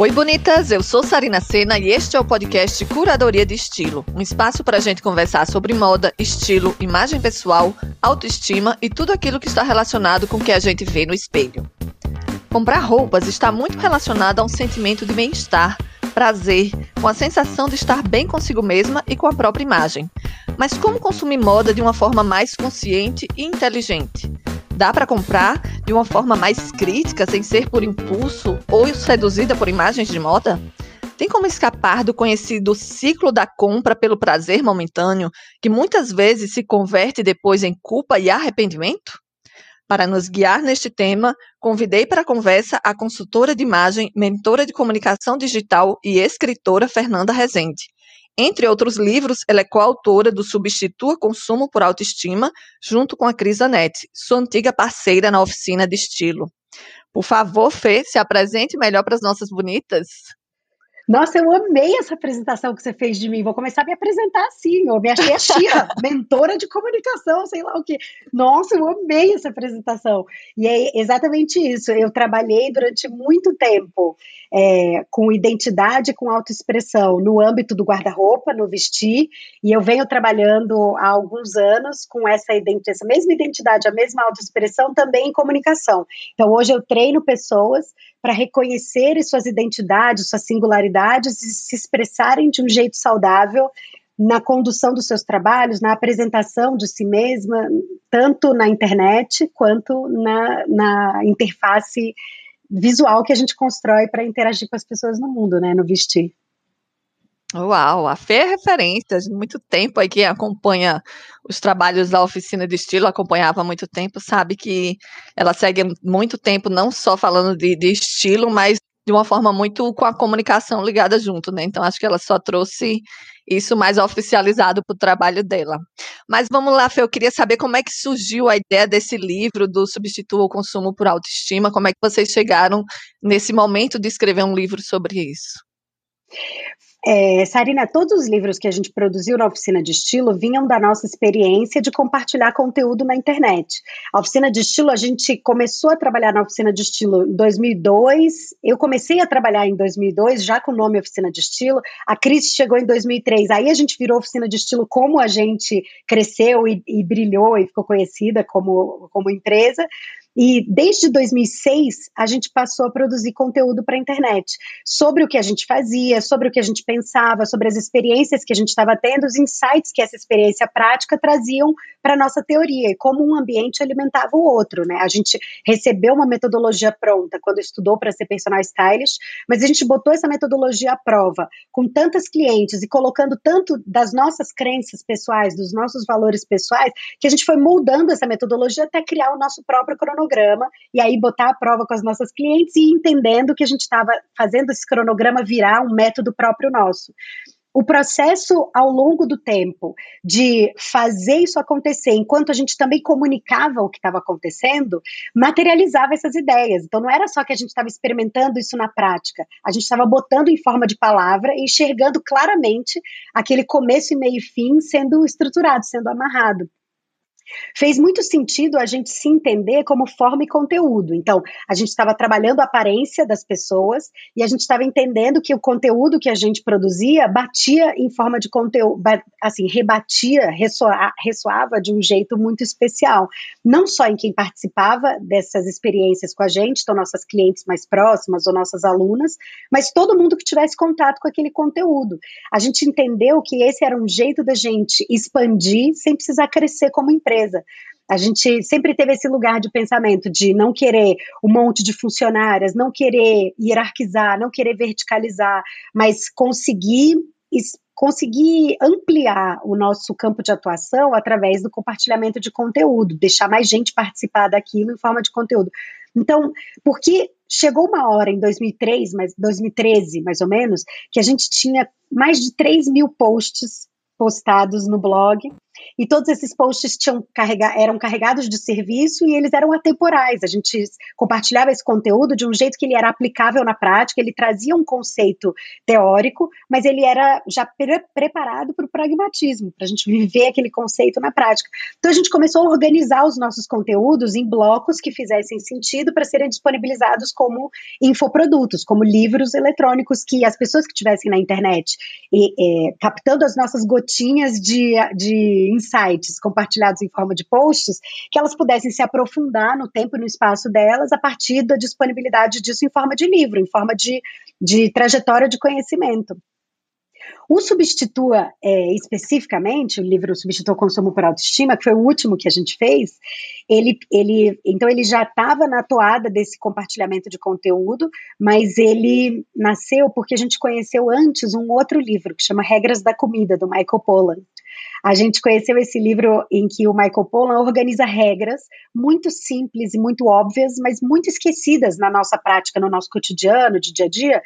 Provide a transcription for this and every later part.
Oi, bonitas! Eu sou Sarina Sena e este é o podcast Curadoria de Estilo um espaço para a gente conversar sobre moda, estilo, imagem pessoal, autoestima e tudo aquilo que está relacionado com o que a gente vê no espelho. Comprar roupas está muito relacionado a um sentimento de bem-estar, prazer, com a sensação de estar bem consigo mesma e com a própria imagem. Mas como consumir moda de uma forma mais consciente e inteligente? Dá para comprar de uma forma mais crítica, sem ser por impulso ou seduzida por imagens de moda? Tem como escapar do conhecido ciclo da compra pelo prazer momentâneo, que muitas vezes se converte depois em culpa e arrependimento? Para nos guiar neste tema, convidei para a conversa a consultora de imagem, mentora de comunicação digital e escritora Fernanda Rezende. Entre outros livros, ela é coautora do Substitua Consumo por Autoestima, junto com a Cris Anete, sua antiga parceira na oficina de estilo. Por favor, Fê, se apresente melhor para as nossas bonitas. Nossa, eu amei essa apresentação que você fez de mim. Vou começar a me apresentar assim. Eu me achei a Xia, mentora de comunicação, sei lá o quê. Nossa, eu amei essa apresentação. E é exatamente isso. Eu trabalhei durante muito tempo é, com identidade, com autoexpressão no âmbito do guarda-roupa, no vestir, e eu venho trabalhando há alguns anos com essa, identidade, essa mesma identidade, a mesma autoexpressão também em comunicação. Então, hoje eu treino pessoas para reconhecerem suas identidades, suas singularidades e se expressarem de um jeito saudável na condução dos seus trabalhos, na apresentação de si mesma, tanto na internet quanto na, na interface visual que a gente constrói para interagir com as pessoas no mundo, né, no vestir. Uau, a Fê é referência muito tempo aí que acompanha os trabalhos da oficina de estilo, acompanhava há muito tempo, sabe que ela segue muito tempo não só falando de, de estilo, mas de uma forma muito com a comunicação ligada junto, né? Então acho que ela só trouxe isso mais oficializado para o trabalho dela. Mas vamos lá, Fê, eu queria saber como é que surgiu a ideia desse livro do Substitua o Consumo por Autoestima, como é que vocês chegaram nesse momento de escrever um livro sobre isso? É, Sarina, todos os livros que a gente produziu na Oficina de Estilo vinham da nossa experiência de compartilhar conteúdo na internet. A Oficina de Estilo, a gente começou a trabalhar na Oficina de Estilo em 2002. Eu comecei a trabalhar em 2002, já com o nome Oficina de Estilo. A Cris chegou em 2003. Aí a gente virou Oficina de Estilo como a gente cresceu e, e brilhou e ficou conhecida como, como empresa. E desde 2006 a gente passou a produzir conteúdo para a internet sobre o que a gente fazia, sobre o que a gente pensava, sobre as experiências que a gente estava tendo, os insights que essa experiência prática traziam para nossa teoria e como um ambiente alimentava o outro, né? A gente recebeu uma metodologia pronta quando estudou para ser personal stylist, mas a gente botou essa metodologia à prova com tantas clientes e colocando tanto das nossas crenças pessoais, dos nossos valores pessoais, que a gente foi moldando essa metodologia até criar o nosso próprio cronograma e aí botar à prova com as nossas clientes e entendendo que a gente estava fazendo esse cronograma virar um método próprio nosso. O processo ao longo do tempo de fazer isso acontecer, enquanto a gente também comunicava o que estava acontecendo, materializava essas ideias. Então não era só que a gente estava experimentando isso na prática, a gente estava botando em forma de palavra e enxergando claramente aquele começo e meio e fim sendo estruturado, sendo amarrado fez muito sentido a gente se entender como forma e conteúdo. Então, a gente estava trabalhando a aparência das pessoas e a gente estava entendendo que o conteúdo que a gente produzia batia em forma de conteúdo, assim, rebatia, ressoa, ressoava de um jeito muito especial. Não só em quem participava dessas experiências com a gente, então nossas clientes mais próximas ou nossas alunas, mas todo mundo que tivesse contato com aquele conteúdo. A gente entendeu que esse era um jeito da gente expandir sem precisar crescer como empresa empresa. A gente sempre teve esse lugar de pensamento de não querer um monte de funcionárias, não querer hierarquizar, não querer verticalizar, mas conseguir conseguir ampliar o nosso campo de atuação através do compartilhamento de conteúdo, deixar mais gente participar daquilo em forma de conteúdo. Então, porque chegou uma hora em 2003, mas 2013 mais ou menos, que a gente tinha mais de 3 mil posts postados no blog e todos esses posts tinham carrega eram carregados de serviço e eles eram atemporais. A gente compartilhava esse conteúdo de um jeito que ele era aplicável na prática, ele trazia um conceito teórico, mas ele era já pre preparado para o pragmatismo, para a gente viver aquele conceito na prática. Então a gente começou a organizar os nossos conteúdos em blocos que fizessem sentido para serem disponibilizados como infoprodutos, como livros eletrônicos que as pessoas que tivessem na internet e, é, captando as nossas gotinhas de, de insights compartilhados em forma de posts, que elas pudessem se aprofundar no tempo e no espaço delas a partir da disponibilidade disso em forma de livro, em forma de, de trajetória de conhecimento. O Substitua, é, especificamente, o livro Substitua o Consumo por Autoestima, que foi o último que a gente fez, ele, ele então ele já estava na toada desse compartilhamento de conteúdo, mas ele nasceu porque a gente conheceu antes um outro livro que chama Regras da Comida, do Michael Pollan. A gente conheceu esse livro em que o Michael Pollan organiza regras muito simples e muito óbvias, mas muito esquecidas na nossa prática, no nosso cotidiano, de dia a dia,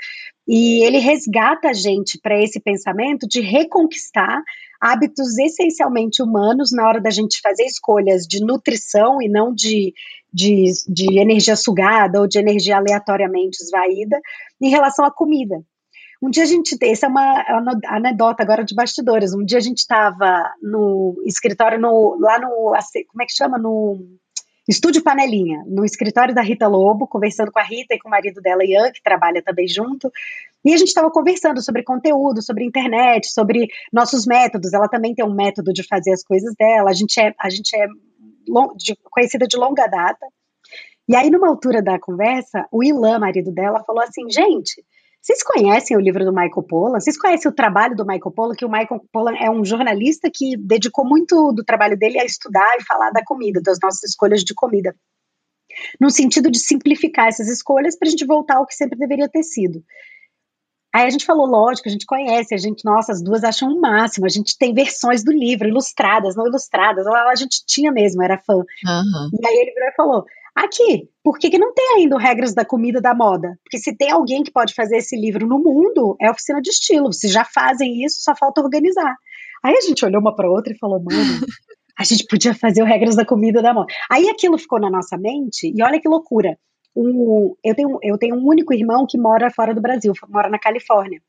e ele resgata a gente para esse pensamento de reconquistar hábitos essencialmente humanos na hora da gente fazer escolhas de nutrição e não de, de, de energia sugada ou de energia aleatoriamente esvaída em relação à comida. Um dia a gente, essa é uma anedota agora de bastidores. Um dia a gente estava no escritório, no, lá no, como é que chama? No Estúdio Panelinha, no escritório da Rita Lobo, conversando com a Rita e com o marido dela, Ian, que trabalha também junto. E a gente estava conversando sobre conteúdo, sobre internet, sobre nossos métodos. Ela também tem um método de fazer as coisas dela. A gente é, a gente é de, conhecida de longa data. E aí, numa altura da conversa, o Ilan, marido dela, falou assim: gente, vocês conhecem o livro do Michael Pollan? Vocês conhecem o trabalho do Michael Pollan? Que o Michael Pollan é um jornalista que dedicou muito do trabalho dele a estudar e falar da comida, das nossas escolhas de comida. No sentido de simplificar essas escolhas para a gente voltar ao que sempre deveria ter sido. Aí a gente falou, lógico, a gente conhece, a gente, nossa, as duas acham o máximo, a gente tem versões do livro, ilustradas, não ilustradas, a gente tinha mesmo, era fã. Uhum. E aí ele virou e falou: Aqui, por que, que não tem ainda regras da comida da moda? Porque se tem alguém que pode fazer esse livro no mundo, é a oficina de estilo. Se já fazem isso, só falta organizar. Aí a gente olhou uma para outra e falou, mano, a gente podia fazer o regras da comida da moda. Aí aquilo ficou na nossa mente, e olha que loucura. Um, eu, tenho, eu tenho um único irmão que mora fora do Brasil, mora na Califórnia.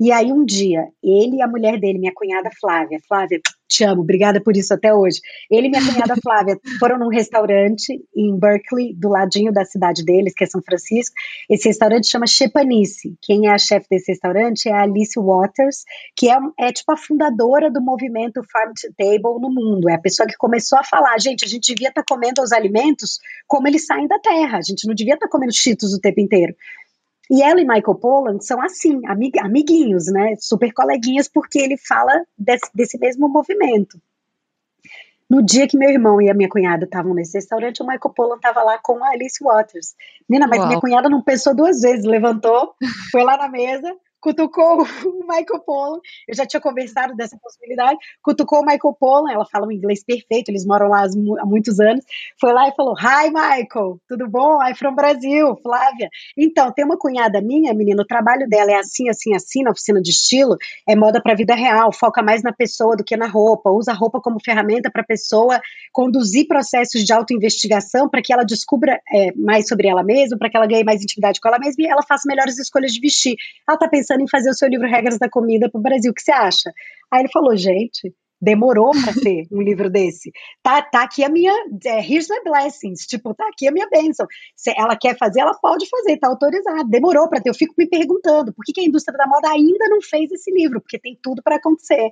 E aí um dia, ele e a mulher dele, minha cunhada Flávia, Flávia, te amo, obrigada por isso até hoje. Ele e minha cunhada Flávia foram num restaurante em Berkeley, do ladinho da cidade deles, que é São Francisco. Esse restaurante chama Chepanice. Quem é a chefe desse restaurante é a Alice Waters, que é, é tipo a fundadora do movimento Farm to Table no mundo. É a pessoa que começou a falar, gente, a gente devia estar tá comendo os alimentos como eles saem da terra. A gente não devia estar tá comendo cheetos o tempo inteiro. E ela e Michael Pollan são assim, amig amiguinhos, né? Super coleguinhas, porque ele fala desse, desse mesmo movimento. No dia que meu irmão e a minha cunhada estavam nesse restaurante, o Michael Pollan estava lá com a Alice Waters. Menina, mas Uau. minha cunhada não pensou duas vezes, levantou, foi lá na mesa, cutucou o Michael Pollan. Eu já tinha conversado dessa possibilidade. Cutucou o Michael Pollan, ela fala um inglês perfeito, eles moram lá há muitos anos. Foi lá e falou: Hi, Michael, tudo bom? I'm from Brasil, Flávia. Então, tem uma cunhada minha, menina, o trabalho dela é assim, assim, assim, na oficina de estilo, é moda para a vida real, foca mais na pessoa do que na roupa, usa a roupa como ferramenta para a pessoa conduzir processos de autoinvestigação para que ela descubra é, mais sobre ela mesma, para que ela ganhe mais intimidade com ela mesma e ela faça melhores escolhas de vestir. Ela está pensando pensando em fazer o seu livro Regras da Comida para o Brasil. O que você acha? Aí ele falou, gente, demorou para ter um livro desse. Tá, tá aqui a minha, é, here's my blessings, tipo, tá aqui a minha bênção. Se ela quer fazer, ela pode fazer, tá autorizado. Demorou para ter. Eu fico me perguntando, por que, que a indústria da moda ainda não fez esse livro? Porque tem tudo para acontecer.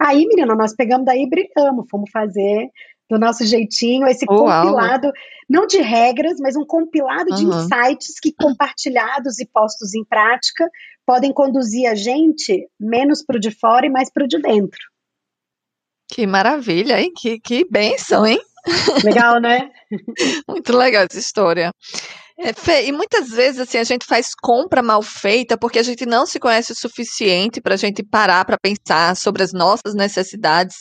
Aí, menina, nós pegamos daí e brilhamos, fomos fazer do nosso jeitinho, esse Uau. compilado, não de regras, mas um compilado uhum. de insights que, compartilhados e postos em prática, podem conduzir a gente menos para o de fora e mais para o de dentro. Que maravilha, hein? Que, que bênção, hein? Legal, né? Muito legal essa história. É, Fê, e muitas vezes assim a gente faz compra mal feita porque a gente não se conhece o suficiente para a gente parar para pensar sobre as nossas necessidades.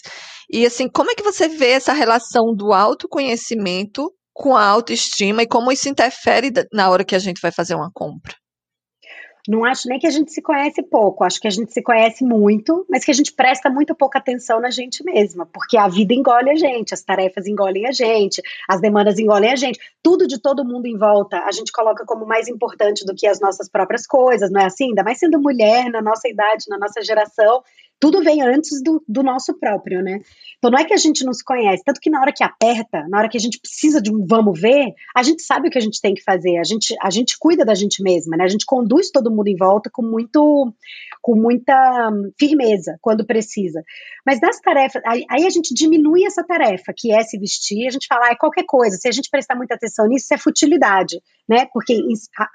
E assim, como é que você vê essa relação do autoconhecimento com a autoestima e como isso interfere na hora que a gente vai fazer uma compra? Não acho nem que a gente se conhece pouco, acho que a gente se conhece muito, mas que a gente presta muito pouca atenção na gente mesma, porque a vida engole a gente, as tarefas engolem a gente, as demandas engolem a gente, tudo de todo mundo em volta a gente coloca como mais importante do que as nossas próprias coisas, não é assim? Ainda mais sendo mulher, na nossa idade, na nossa geração, tudo vem antes do, do, nosso próprio, né? Então não é que a gente não se conhece, tanto que na hora que aperta, na hora que a gente precisa de um vamos ver, a gente sabe o que a gente tem que fazer, a gente, a gente cuida da gente mesma, né? A gente conduz todo mundo em volta com muito com muita firmeza quando precisa. Mas nas tarefas, aí, aí a gente diminui essa tarefa, que é se vestir, a gente fala, ah, é qualquer coisa, se a gente prestar muita atenção nisso, isso é futilidade, né? Porque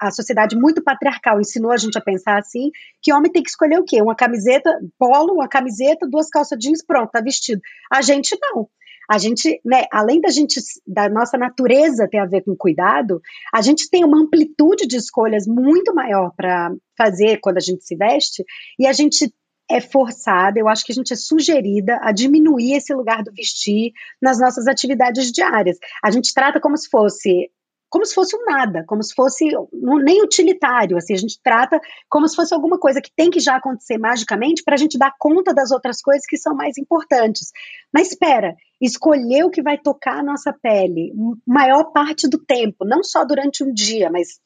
a, sociedade muito patriarcal ensinou a gente a pensar assim, que homem tem que escolher o quê? Uma camiseta polo, uma camiseta, duas calças jeans, pronto, tá vestido. A gente não. A gente, né, além da gente, da nossa natureza ter a ver com cuidado, a gente tem uma amplitude de escolhas muito maior para fazer quando a gente se veste, e a gente é forçada, eu acho que a gente é sugerida a diminuir esse lugar do vestir nas nossas atividades diárias. A gente trata como se fosse como se fosse um nada, como se fosse nem utilitário, assim, a gente trata como se fosse alguma coisa que tem que já acontecer magicamente para a gente dar conta das outras coisas que são mais importantes. Mas espera, escolher o que vai tocar a nossa pele, maior parte do tempo, não só durante um dia, mas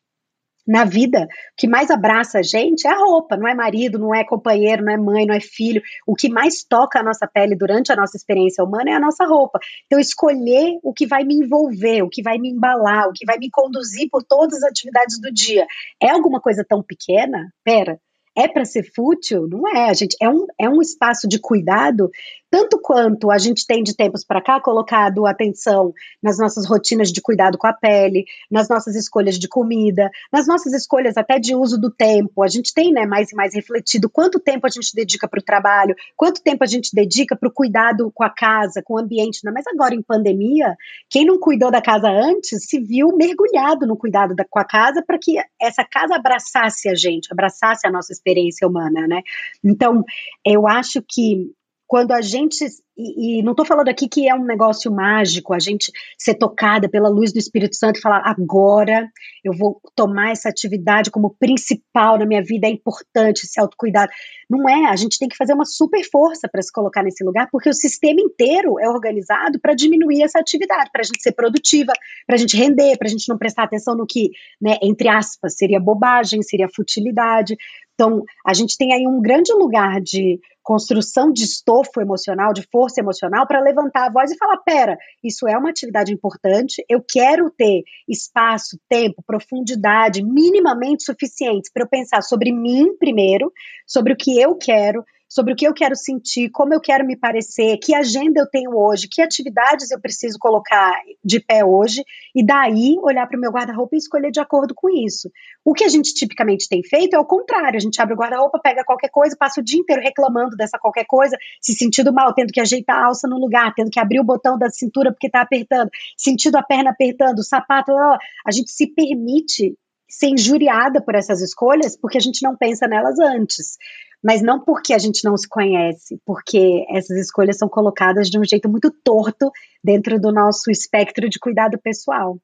na vida, o que mais abraça a gente é a roupa, não é marido, não é companheiro, não é mãe, não é filho. O que mais toca a nossa pele durante a nossa experiência humana é a nossa roupa. Então, escolher o que vai me envolver, o que vai me embalar, o que vai me conduzir por todas as atividades do dia. É alguma coisa tão pequena? Pera, é para ser fútil? Não é, gente é um, é um espaço de cuidado, tanto quanto a gente tem de tempos para cá colocado atenção nas nossas rotinas de cuidado com a pele, nas nossas escolhas de comida, nas nossas escolhas até de uso do tempo. A gente tem, né, mais e mais refletido quanto tempo a gente dedica para o trabalho, quanto tempo a gente dedica para o cuidado com a casa, com o ambiente. Né? Mas agora em pandemia, quem não cuidou da casa antes se viu mergulhado no cuidado da, com a casa para que essa casa abraçasse a gente, abraçasse a nossa experiência humana, né? Então, eu acho que quando a gente e, não estou falando aqui que é um negócio mágico, a gente ser tocada pela luz do Espírito Santo e falar, agora eu vou tomar essa atividade como principal na minha vida, é importante esse autocuidado. Não é, a gente tem que fazer uma super força para se colocar nesse lugar, porque o sistema inteiro é organizado para diminuir essa atividade, para a gente ser produtiva, para a gente render, para a gente não prestar atenção no que, né, entre aspas, seria bobagem, seria futilidade. Então, a gente tem aí um grande lugar de construção de estofo emocional, de força emocional, para levantar a voz e falar: pera, isso é uma atividade importante, eu quero ter espaço, tempo, profundidade minimamente suficientes para eu pensar sobre mim primeiro, sobre o que eu quero, sobre o que eu quero sentir, como eu quero me parecer, que agenda eu tenho hoje, que atividades eu preciso colocar de pé hoje, e daí olhar para o meu guarda-roupa e escolher de acordo com isso. O que a gente tipicamente tem feito é o contrário: a gente abre o guarda-roupa, pega qualquer coisa, passa o dia inteiro reclamando dessa qualquer coisa, se sentindo mal, tendo que ajeitar a alça no lugar, tendo que abrir o botão da cintura porque está apertando, sentindo a perna apertando, o sapato, a gente se permite ser injuriada por essas escolhas porque a gente não pensa nelas antes mas não porque a gente não se conhece, porque essas escolhas são colocadas de um jeito muito torto dentro do nosso espectro de cuidado pessoal.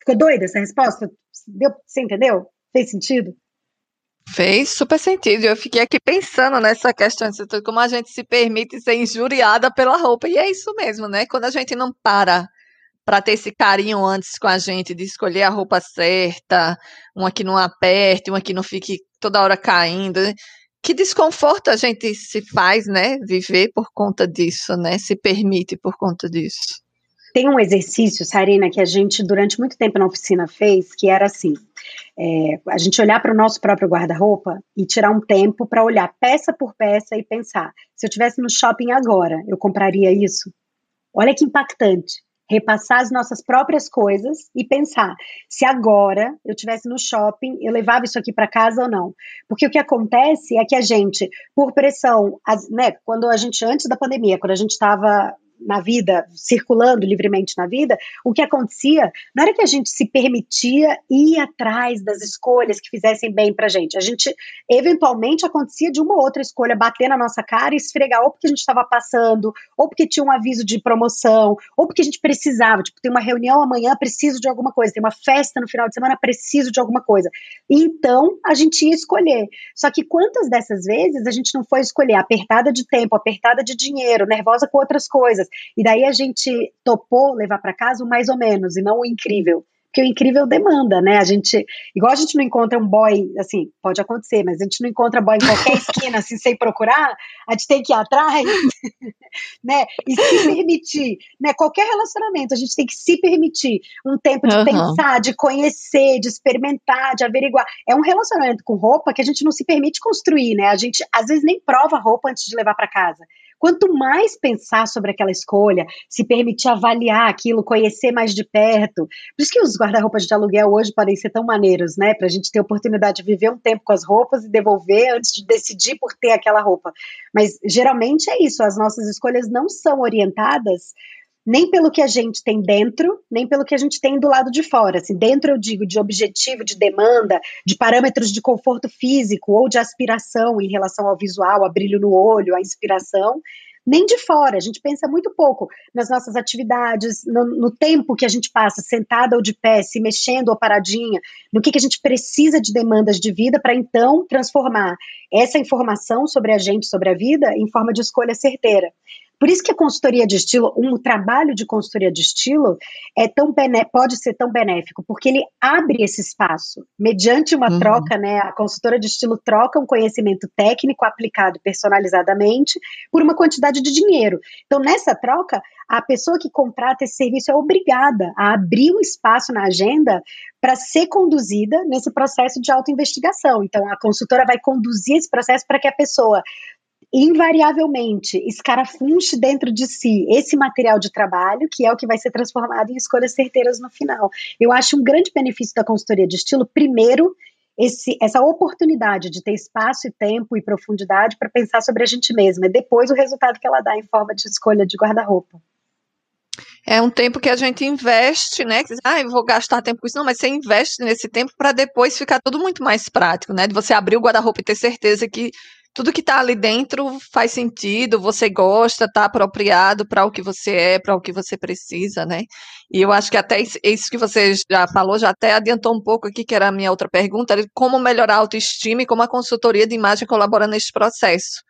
Ficou doida essa resposta? Deu, você entendeu? Fez sentido? Fez super sentido. Eu fiquei aqui pensando nessa questão de como a gente se permite ser injuriada pela roupa. E é isso mesmo, né? Quando a gente não para para ter esse carinho antes com a gente, de escolher a roupa certa, uma que não aperte, uma que não fique toda hora caindo. Que desconforto a gente se faz, né? Viver por conta disso, né? Se permite por conta disso. Tem um exercício, Sarina, que a gente durante muito tempo na oficina fez, que era assim: é, a gente olhar para o nosso próprio guarda-roupa e tirar um tempo para olhar peça por peça e pensar: se eu estivesse no shopping agora, eu compraria isso? Olha que impactante repassar as nossas próprias coisas e pensar se agora eu tivesse no shopping, eu levava isso aqui para casa ou não. Porque o que acontece é que a gente, por pressão, as, né, quando a gente antes da pandemia, quando a gente estava na vida, circulando livremente na vida, o que acontecia não era que a gente se permitia ir atrás das escolhas que fizessem bem pra gente. A gente, eventualmente, acontecia de uma ou outra escolha bater na nossa cara e esfregar, ou porque a gente estava passando, ou porque tinha um aviso de promoção, ou porque a gente precisava, tipo, tem uma reunião amanhã, preciso de alguma coisa, tem uma festa no final de semana, preciso de alguma coisa. Então, a gente ia escolher. Só que quantas dessas vezes a gente não foi escolher apertada de tempo, apertada de dinheiro, nervosa com outras coisas, e daí a gente topou levar para casa o mais ou menos, e não o incrível porque o incrível demanda, né? A gente, igual a gente não encontra um boy, assim, pode acontecer, mas a gente não encontra boy em qualquer esquina, assim, sem procurar, a gente tem que ir atrás, né? E se permitir, né? Qualquer relacionamento, a gente tem que se permitir um tempo de uhum. pensar, de conhecer, de experimentar, de averiguar. É um relacionamento com roupa que a gente não se permite construir, né? A gente, às vezes, nem prova roupa antes de levar para casa. Quanto mais pensar sobre aquela escolha, se permitir avaliar aquilo, conhecer mais de perto. Por isso que os guarda-roupas de aluguel hoje podem ser tão maneiros, né? Para a gente ter oportunidade de viver um tempo com as roupas e devolver antes de decidir por ter aquela roupa. Mas geralmente é isso, as nossas escolhas não são orientadas nem pelo que a gente tem dentro, nem pelo que a gente tem do lado de fora. Assim, dentro eu digo de objetivo, de demanda, de parâmetros de conforto físico ou de aspiração em relação ao visual, a brilho no olho, a inspiração, nem de fora. A gente pensa muito pouco nas nossas atividades, no, no tempo que a gente passa sentada ou de pé, se mexendo ou paradinha, no que, que a gente precisa de demandas de vida para então transformar essa informação sobre a gente, sobre a vida, em forma de escolha certeira. Por isso que a consultoria de estilo, um trabalho de consultoria de estilo é tão pode ser tão benéfico, porque ele abre esse espaço. Mediante uma uhum. troca, né, a consultora de estilo troca um conhecimento técnico aplicado personalizadamente por uma quantidade de dinheiro. Então, nessa troca, a pessoa que contrata esse serviço é obrigada a abrir um espaço na agenda para ser conduzida nesse processo de autoinvestigação. Então, a consultora vai conduzir esse processo para que a pessoa invariavelmente escarafunche dentro de si esse material de trabalho, que é o que vai ser transformado em escolhas certeiras no final. Eu acho um grande benefício da consultoria de estilo, primeiro, esse, essa oportunidade de ter espaço e tempo e profundidade para pensar sobre a gente mesma, e depois o resultado que ela dá em forma de escolha de guarda-roupa. É um tempo que a gente investe, né? Ah, eu vou gastar tempo com isso. Não, mas você investe nesse tempo para depois ficar tudo muito mais prático, né? De você abrir o guarda-roupa e ter certeza que tudo que está ali dentro faz sentido, você gosta, está apropriado para o que você é, para o que você precisa, né? E eu acho que até isso que você já falou, já até adiantou um pouco aqui, que era a minha outra pergunta, como melhorar a autoestima e como a consultoria de imagem colabora nesse processo.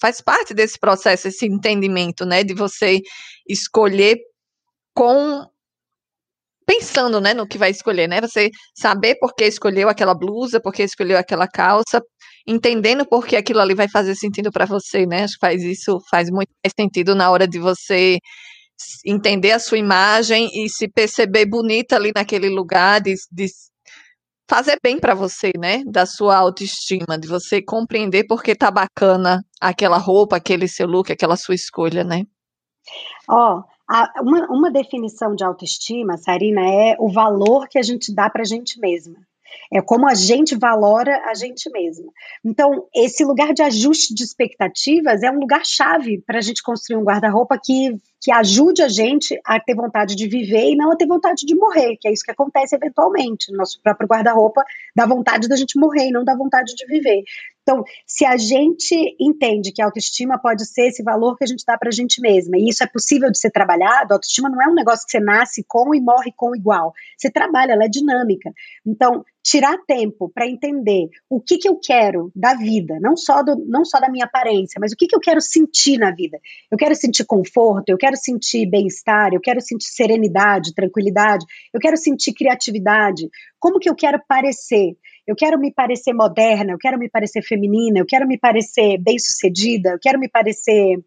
Faz parte desse processo, esse entendimento, né, de você escolher com pensando, né, no que vai escolher, né? Você saber por que escolheu aquela blusa, por que escolheu aquela calça, entendendo por que aquilo ali vai fazer sentido para você, né? Acho que faz isso faz muito mais sentido na hora de você entender a sua imagem e se perceber bonita ali naquele lugar, de, de fazer bem para você, né? Da sua autoestima, de você compreender por que tá bacana aquela roupa, aquele seu look, aquela sua escolha, né? Ó, oh, uma, uma definição de autoestima, Sarina, é o valor que a gente dá para a gente mesma. É como a gente valora a gente mesma. Então, esse lugar de ajuste de expectativas é um lugar chave para a gente construir um guarda-roupa que, que ajude a gente a ter vontade de viver e não a ter vontade de morrer, que é isso que acontece eventualmente. No nosso próprio guarda-roupa dá vontade da gente morrer e não dá vontade de viver. Então, se a gente entende que a autoestima pode ser esse valor que a gente dá para a gente mesma, e isso é possível de ser trabalhado, a autoestima não é um negócio que você nasce com e morre com igual. Você trabalha, ela é dinâmica. Então, tirar tempo para entender o que, que eu quero da vida, não só, do, não só da minha aparência, mas o que, que eu quero sentir na vida. Eu quero sentir conforto, eu quero sentir bem-estar, eu quero sentir serenidade, tranquilidade, eu quero sentir criatividade. Como que eu quero parecer? Eu quero me parecer moderna, eu quero me parecer feminina, eu quero me parecer bem-sucedida, eu quero me parecer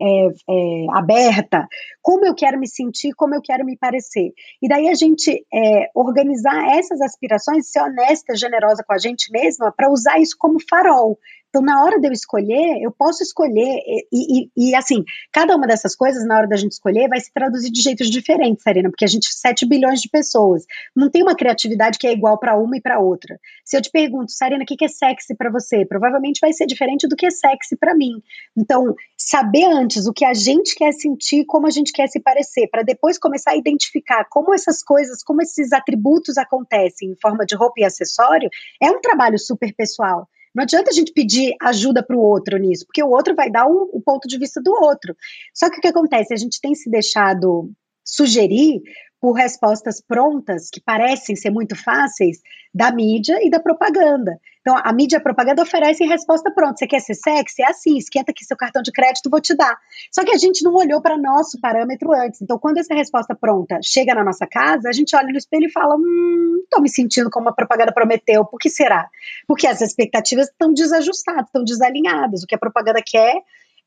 é, é, aberta, como eu quero me sentir, como eu quero me parecer. E daí a gente é, organizar essas aspirações, ser honesta, generosa com a gente mesma, para usar isso como farol Então, na hora de eu escolher, eu posso escolher, e, e, e, assim, cada uma dessas coisas, na hora da gente escolher, vai se traduzir de jeitos diferentes, Sarina, porque a gente, 7 bilhões de pessoas, não tem uma criatividade que é igual para uma e para outra. Se eu te pergunto, Sarina, o que é sexy para você? Provavelmente vai ser diferente do que é sexy para mim. Então, saber antes o que a gente quer sentir, como a gente quer se parecer, para depois começar a identificar como essas coisas, como esses atributos acontecem em forma de roupa e acessório, é um trabalho super pessoal. Não adianta a gente pedir ajuda para o outro nisso, porque o outro vai dar o, o, ponto de vista do outro. Só que o que acontece? A gente tem se deixado sugerir por respostas prontas, que parecem ser muito fáceis, da mídia e da propaganda. Então, a mídia e a propaganda oferecem resposta pronta. Você quer ser sexy? É assim, esquenta aqui seu cartão de crédito, vou te dar. Só que a gente não olhou para nosso parâmetro antes. Então, quando essa resposta pronta chega na nossa casa, a gente olha no espelho e fala: hum, estou me sentindo como a propaganda prometeu. Por que será? Porque as expectativas estão desajustadas, estão desalinhadas. O que a propaganda quer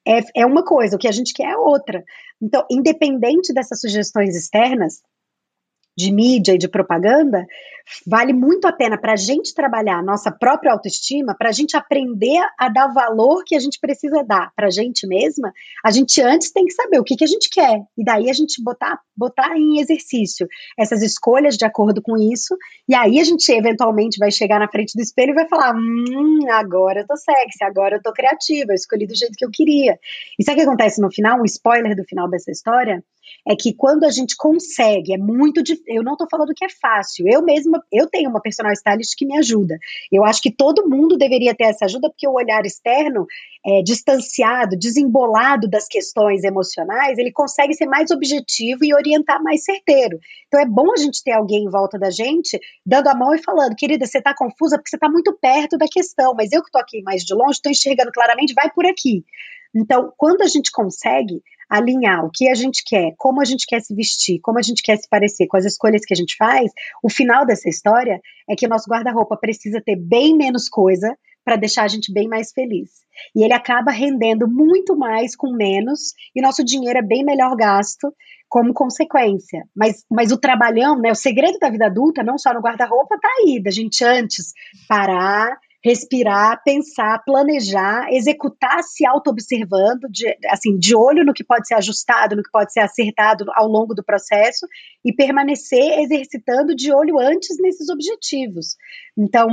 é, é uma coisa, o que a gente quer é outra. Então, independente dessas sugestões externas, de mídia e de propaganda, vale muito a pena para a gente trabalhar a nossa própria autoestima, para a gente aprender a dar valor que a gente precisa dar para a gente mesma, a gente antes tem que saber o que, que a gente quer, e daí a gente botar, botar em exercício essas escolhas de acordo com isso, e aí a gente eventualmente vai chegar na frente do espelho e vai falar: hum, agora eu tô sexy, agora eu tô criativa, eu escolhi do jeito que eu queria. E sabe o que acontece no final? Um spoiler do final dessa história é que quando a gente consegue, é muito difícil. Eu não estou falando que é fácil. Eu mesma, eu tenho uma personal stylist que me ajuda. Eu acho que todo mundo deveria ter essa ajuda, porque o olhar externo, é, distanciado, desembolado das questões emocionais, ele consegue ser mais objetivo e orientar mais certeiro. Então é bom a gente ter alguém em volta da gente, dando a mão e falando, querida, você está confusa porque você está muito perto da questão, mas eu que estou aqui mais de longe, estou enxergando claramente, vai por aqui. Então, quando a gente consegue alinhar o que a gente quer, como a gente quer se vestir, como a gente quer se parecer com as escolhas que a gente faz, o final dessa história é que o nosso guarda-roupa precisa ter bem menos coisa para deixar a gente bem mais feliz. E ele acaba rendendo muito mais com menos e nosso dinheiro é bem melhor gasto como consequência. Mas, mas o trabalhão, né, o segredo da vida adulta, não só no guarda-roupa, tá aí, da gente antes parar, respirar, pensar, planejar, executar se auto-observando, assim, de olho no que pode ser ajustado, no que pode ser acertado ao longo do processo e permanecer exercitando de olho antes nesses objetivos. Então,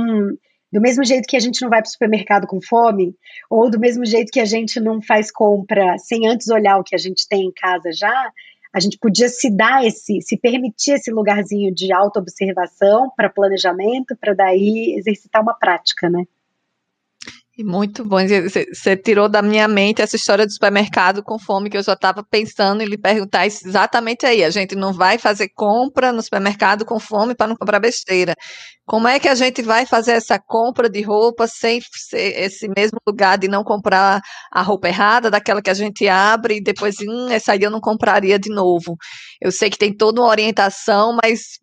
do mesmo jeito que a gente não vai para o supermercado com fome, ou do mesmo jeito que a gente não faz compra sem antes olhar o que a gente tem em casa já, a gente podia se dar esse, se permitir esse lugarzinho de autoobservação para planejamento, para daí exercitar uma prática, né? Muito bom. Você tirou da minha mente essa história do supermercado com fome, que eu já estava pensando em lhe perguntar exatamente aí. A gente não vai fazer compra no supermercado com fome para não comprar besteira. Como é que a gente vai fazer essa compra de roupa sem esse mesmo lugar de não comprar a roupa errada, daquela que a gente abre e depois, hum, essa aí eu não compraria de novo? Eu sei que tem toda uma orientação, mas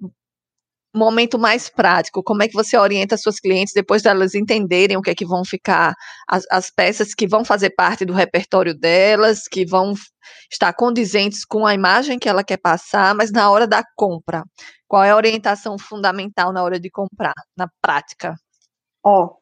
momento mais prático, como é que você orienta suas clientes depois delas entenderem o que é que vão ficar, as, as, peças que vão fazer parte do repertório delas, que vão estar condizentes com a imagem que ela quer passar, mas na hora da compra, qual é a orientação fundamental na hora de comprar, na prática? Ó, oh,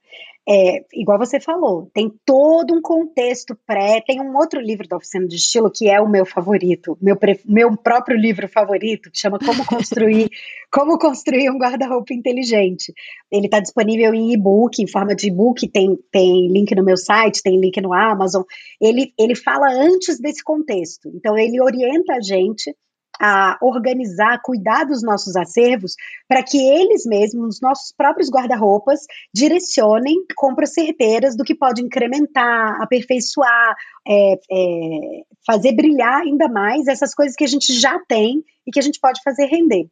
é, igual você falou, tem todo um contexto pré. Tem um outro livro da Oficina de Estilo que é o meu favorito, meu, meu próprio livro favorito, que chama Como Construir, Como Construir um Guarda-Roupa Inteligente. Ele está disponível em e-book, em forma de e-book, tem, tem link no meu site, tem link no Amazon. Ele, ele fala antes desse contexto. Então, ele orienta a gente a organizar, cuidar dos nossos acervos, para que eles mesmos, os nossos próprios guarda-roupas, direcionem compras certeiras do que pode incrementar, aperfeiçoar, é, é, fazer brilhar ainda mais essas coisas que a gente já tem e que a gente pode fazer render.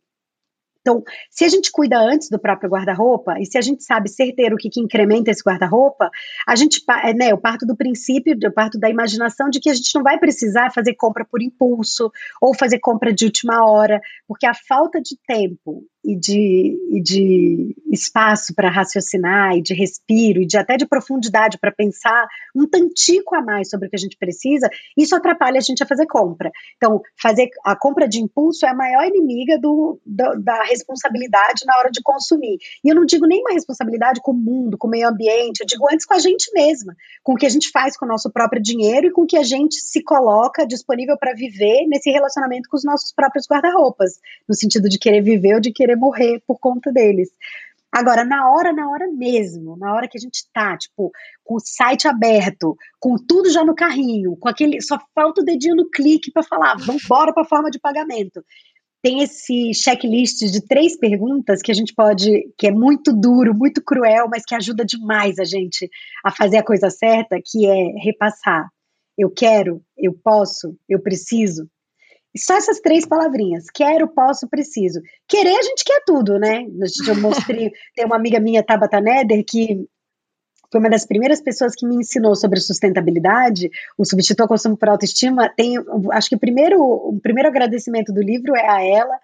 Então, se a gente cuida antes do próprio guarda-roupa, e se a gente sabe certeiro o que, que incrementa esse guarda-roupa, a gente, é, né, eu parto do princípio, eu parto da imaginação de que a gente não vai precisar fazer compra por impulso ou fazer compra de última hora, porque a falta de tempo e de, e de espaço para raciocinar, e de respiro, e de até de profundidade para pensar um tantico a mais sobre o que a gente precisa, isso atrapalha a gente a fazer compra. Então, fazer a compra de impulso é a maior inimiga do, do, da responsabilidade na hora de consumir. E eu não digo nem uma responsabilidade com o mundo, com o meio ambiente, eu digo antes com a gente mesma, com o que a gente faz com o nosso próprio dinheiro e com o que a gente se coloca disponível para viver nesse relacionamento com os nossos próprios guarda-roupas, no sentido de querer viver ou de querer morrer por conta deles. Agora, na hora, na hora mesmo, na hora que a gente tá, tipo, com o site aberto, com tudo já no carrinho, com aquele. Só falta o dedinho no clique para falar, vamos embora para forma de pagamento. Tem esse checklist de três perguntas que a gente pode, que é muito duro, muito cruel, mas que ajuda demais a gente a fazer a coisa certa, que é repassar. Eu quero, eu posso, eu preciso, só essas três palavrinhas. Quero, posso, preciso. Querer, a gente quer tudo, né? Eu mostrei, tem uma amiga minha, Tabata Neder, que foi uma das primeiras pessoas que me ensinou sobre sustentabilidade, o Substituto ao Consumo por Autoestima. Tem, acho que o primeiro, o primeiro agradecimento do livro é a ela,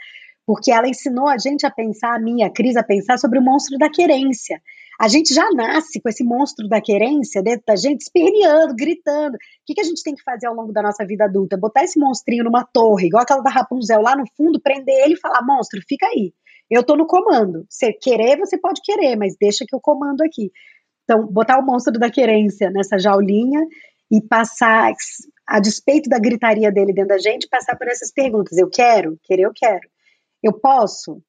porque ela ensinou a gente a pensar, a minha a Cris, a pensar sobre o monstro da querência. A gente já nasce com esse monstro da querência dentro da gente, esperneando, gritando. O que, que a gente tem que fazer ao longo da nossa vida adulta? Botar esse monstrinho numa torre, igual aquela da Rapunzel lá no fundo, prender ele e falar: monstro, fica aí. Eu tô no comando. Você querer, você pode querer, mas deixa que eu comando aqui. Então, botar o monstro da querência nessa jaulinha e passar, a despeito da gritaria dele dentro da gente, passar por essas perguntas. Eu quero? Querer, eu quero. Eu posso?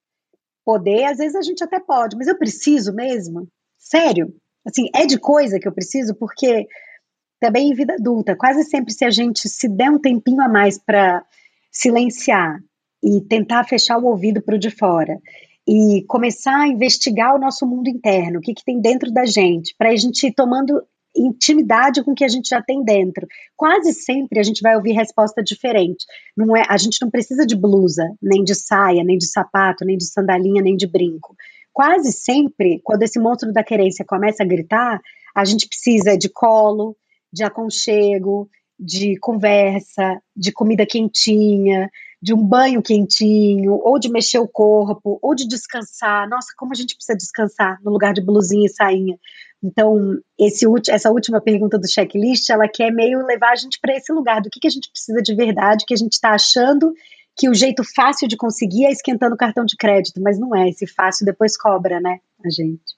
Poder, às vezes a gente até pode, mas eu preciso mesmo? Sério? Assim, é de coisa que eu preciso, porque também em vida adulta, quase sempre se a gente se der um tempinho a mais para silenciar e tentar fechar o ouvido para o de fora e começar a investigar o nosso mundo interno, o que, que tem dentro da gente, para a gente ir tomando intimidade com o que a gente já tem dentro. Quase sempre a gente vai ouvir resposta diferente. Não é, a gente não precisa de blusa, nem de saia, nem de sapato, nem de sandalinha, nem de brinco quase sempre, quando esse monstro da querência começa a gritar, a gente precisa de colo, de aconchego, de conversa, de comida quentinha, de um banho quentinho, ou de mexer o corpo, ou de descansar. Nossa, como a gente precisa descansar no lugar de blusinha e sainha. Então, esse, essa última pergunta do checklist, ela quer meio levar a gente para esse lugar do que, que a gente precisa de verdade, que a gente está achando que o jeito fácil de conseguir é esquentando o cartão de crédito, mas não é. Esse fácil depois cobra, né, a gente.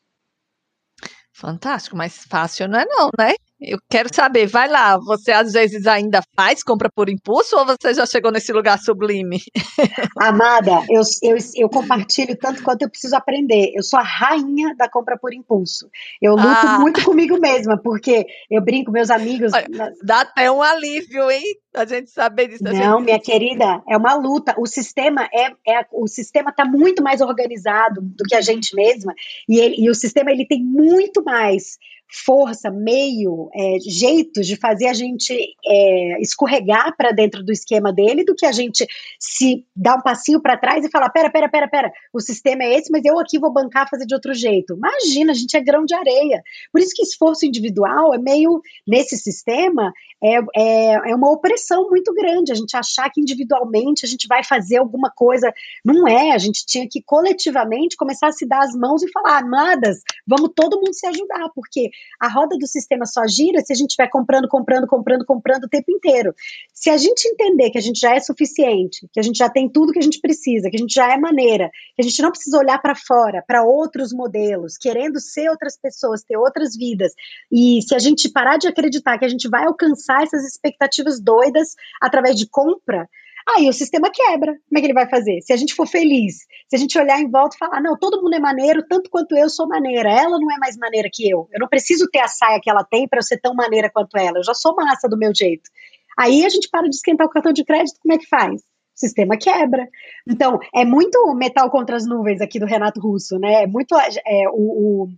Fantástico, mas fácil não é não, né? Eu quero saber, vai lá, você às vezes ainda faz compra por impulso ou você já chegou nesse lugar sublime? Amada, eu, eu, eu compartilho tanto quanto eu preciso aprender. Eu sou a rainha da compra por impulso. Eu luto ah. muito comigo mesma, porque eu brinco, meus amigos. Olha, dá até um alívio, hein? A gente saber disso. Não, minha querida, é uma luta. O sistema é, é o sistema está muito mais organizado do que a gente mesma, e, ele, e o sistema ele tem muito mais força, meio, é, jeitos de fazer a gente é, escorregar para dentro do esquema dele do que a gente se dar um passinho para trás e falar: pera, pera, pera, pera, o sistema é esse, mas eu aqui vou bancar fazer de outro jeito. Imagina, a gente é grão de areia. Por isso que esforço individual é meio, nesse sistema, é, é, é uma opressão muito grande. A gente achar que individualmente a gente vai fazer alguma coisa. Não é, a gente tinha que coletivamente começar a se dar as mãos e falar: amadas, vamos todo mundo se ajudar, porque a roda do sistema só gira se a gente estiver comprando, comprando, comprando, comprando o tempo inteiro. Se a gente entender que a gente já é suficiente, que a gente já tem tudo que a gente precisa, que a gente já é maneira, que a gente não precisa olhar para fora, para outros modelos, querendo ser outras pessoas, ter outras vidas, e se a gente parar de acreditar que a gente vai alcançar essas expectativas doidas através de compra, Aí o sistema quebra. Como é que ele vai fazer? Se a gente for feliz, se a gente olhar em volta e falar, não, todo mundo é maneiro, tanto quanto eu sou maneira. Ela não é mais maneira que eu. Eu não preciso ter a saia que ela tem para eu ser tão maneira quanto ela. Eu já sou massa do meu jeito. Aí a gente para de esquentar o cartão de crédito, como é que faz? O sistema quebra. Então, é muito metal contra as nuvens aqui do Renato Russo, né? É muito é, o, o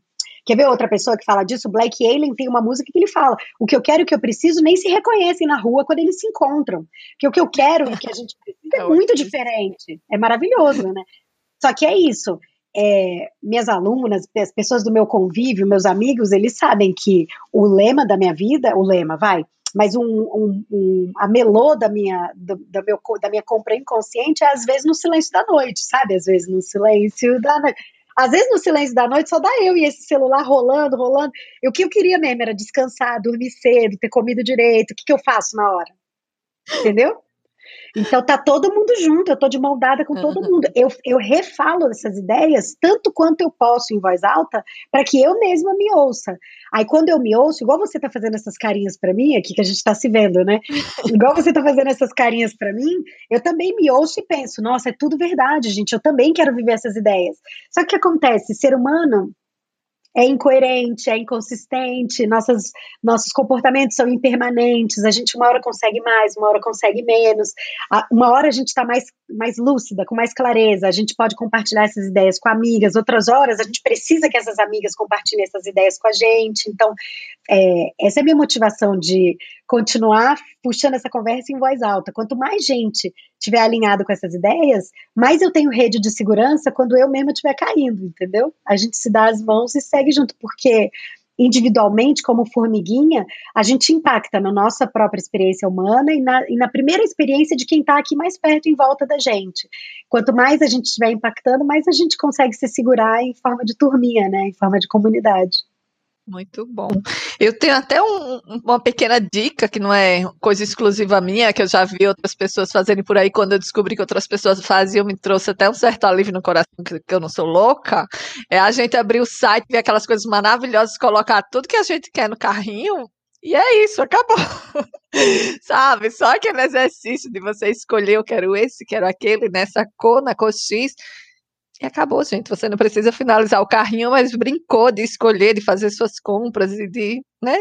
Quer ver outra pessoa que fala disso? Black Alien tem uma música que ele fala: o que eu quero e o que eu preciso nem se reconhecem na rua quando eles se encontram. Que o que eu quero e o que a gente precisa é, é muito diferente. É maravilhoso, né? Só que é isso. É, minhas alunas, as pessoas do meu convívio, meus amigos, eles sabem que o lema da minha vida, o lema, vai, mas um, um, um, a melô da minha, do, da, meu, da minha compra inconsciente é às vezes no silêncio da noite, sabe? Às vezes no silêncio da noite. Às vezes no silêncio da noite só dá eu e esse celular rolando, rolando. E o que eu queria mesmo era descansar, dormir cedo, ter comido direito. O que, que eu faço na hora? Entendeu? Então tá todo mundo junto, eu tô de mão dada com todo mundo. Eu, eu refalo essas ideias tanto quanto eu posso em voz alta para que eu mesma me ouça. Aí quando eu me ouço, igual você tá fazendo essas carinhas para mim, aqui que a gente tá se vendo, né? Igual você tá fazendo essas carinhas para mim, eu também me ouço e penso, nossa, é tudo verdade, gente, eu também quero viver essas ideias. Só que o que acontece, ser humano é incoerente, é inconsistente, nossas, nossos comportamentos são impermanentes, a gente uma hora consegue mais, uma hora consegue menos, uma hora a gente está mais, mais lúcida, com mais clareza, a gente pode compartilhar essas ideias com amigas, outras horas a gente precisa que essas amigas compartilhem essas ideias com a gente, então é, essa é a minha motivação de continuar puxando essa conversa em voz alta. Quanto mais gente tiver alinhado com essas ideias, mais eu tenho rede de segurança quando eu mesma estiver caindo, entendeu? A gente se dá as mãos e segue junto, porque individualmente, como formiguinha, a gente impacta na nossa própria experiência humana e na, e na primeira experiência de quem está aqui mais perto em volta da gente. Quanto mais a gente estiver impactando, mais a gente consegue se segurar em forma de turminha, né? Em forma de comunidade. Muito bom. Eu tenho até um, uma pequena dica, que não é coisa exclusiva minha, que eu já vi outras pessoas fazerem por aí. Quando eu descobri que outras pessoas faziam, me trouxe até um certo alívio no coração, que, que eu não sou louca. É a gente abrir o site, ver aquelas coisas maravilhosas, colocar tudo que a gente quer no carrinho. E é isso, acabou. Sabe? Só aquele exercício de você escolher, eu quero esse, quero aquele, nessa cor, na cor X e acabou, gente. Você não precisa finalizar o carrinho, mas brincou de escolher, de fazer suas compras e de, né?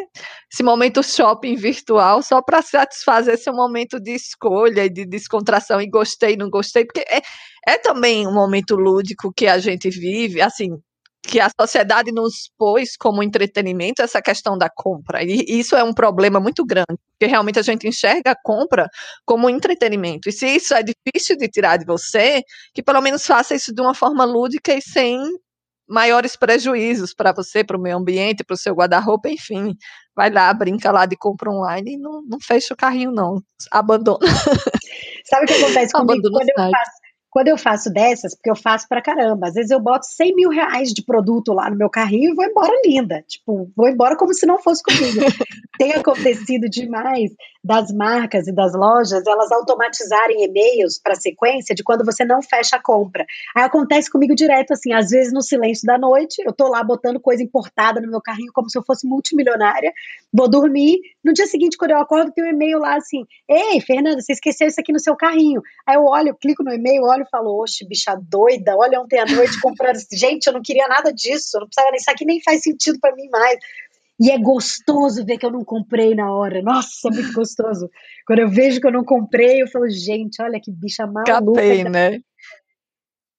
Esse momento shopping virtual só para satisfazer seu momento de escolha e de descontração e gostei, não gostei, porque é, é também um momento lúdico que a gente vive, assim, que a sociedade nos pôs como entretenimento essa questão da compra. E isso é um problema muito grande, porque realmente a gente enxerga a compra como entretenimento. E se isso é difícil de tirar de você, que pelo menos faça isso de uma forma lúdica e sem maiores prejuízos para você, para o meio ambiente, para o seu guarda-roupa, enfim. Vai lá, brinca lá de compra online e não, não fecha o carrinho, não. Abandona. Sabe o que acontece comigo? Quando eu faço quando eu faço dessas, porque eu faço pra caramba, às vezes eu boto 100 mil reais de produto lá no meu carrinho e vou embora linda. Tipo, vou embora como se não fosse comigo. Tem acontecido demais das marcas e das lojas elas automatizarem e-mails para sequência de quando você não fecha a compra. Aí acontece comigo direto, assim, às vezes no silêncio da noite, eu tô lá botando coisa importada no meu carrinho como se eu fosse multimilionária, vou dormir. No dia seguinte, quando eu acordo, tem um e-mail lá assim: Ei, Fernanda, você esqueceu isso aqui no seu carrinho. Aí eu olho, clico no e-mail, olho e falo: Oxe, bicha doida, olha ontem à noite comprando. Gente, eu não queria nada disso, eu não precisava nem. Isso aqui nem faz sentido para mim mais. E é gostoso ver que eu não comprei na hora. Nossa, é muito gostoso. Quando eu vejo que eu não comprei, eu falo, gente, olha que bicha maluca. Capei, né?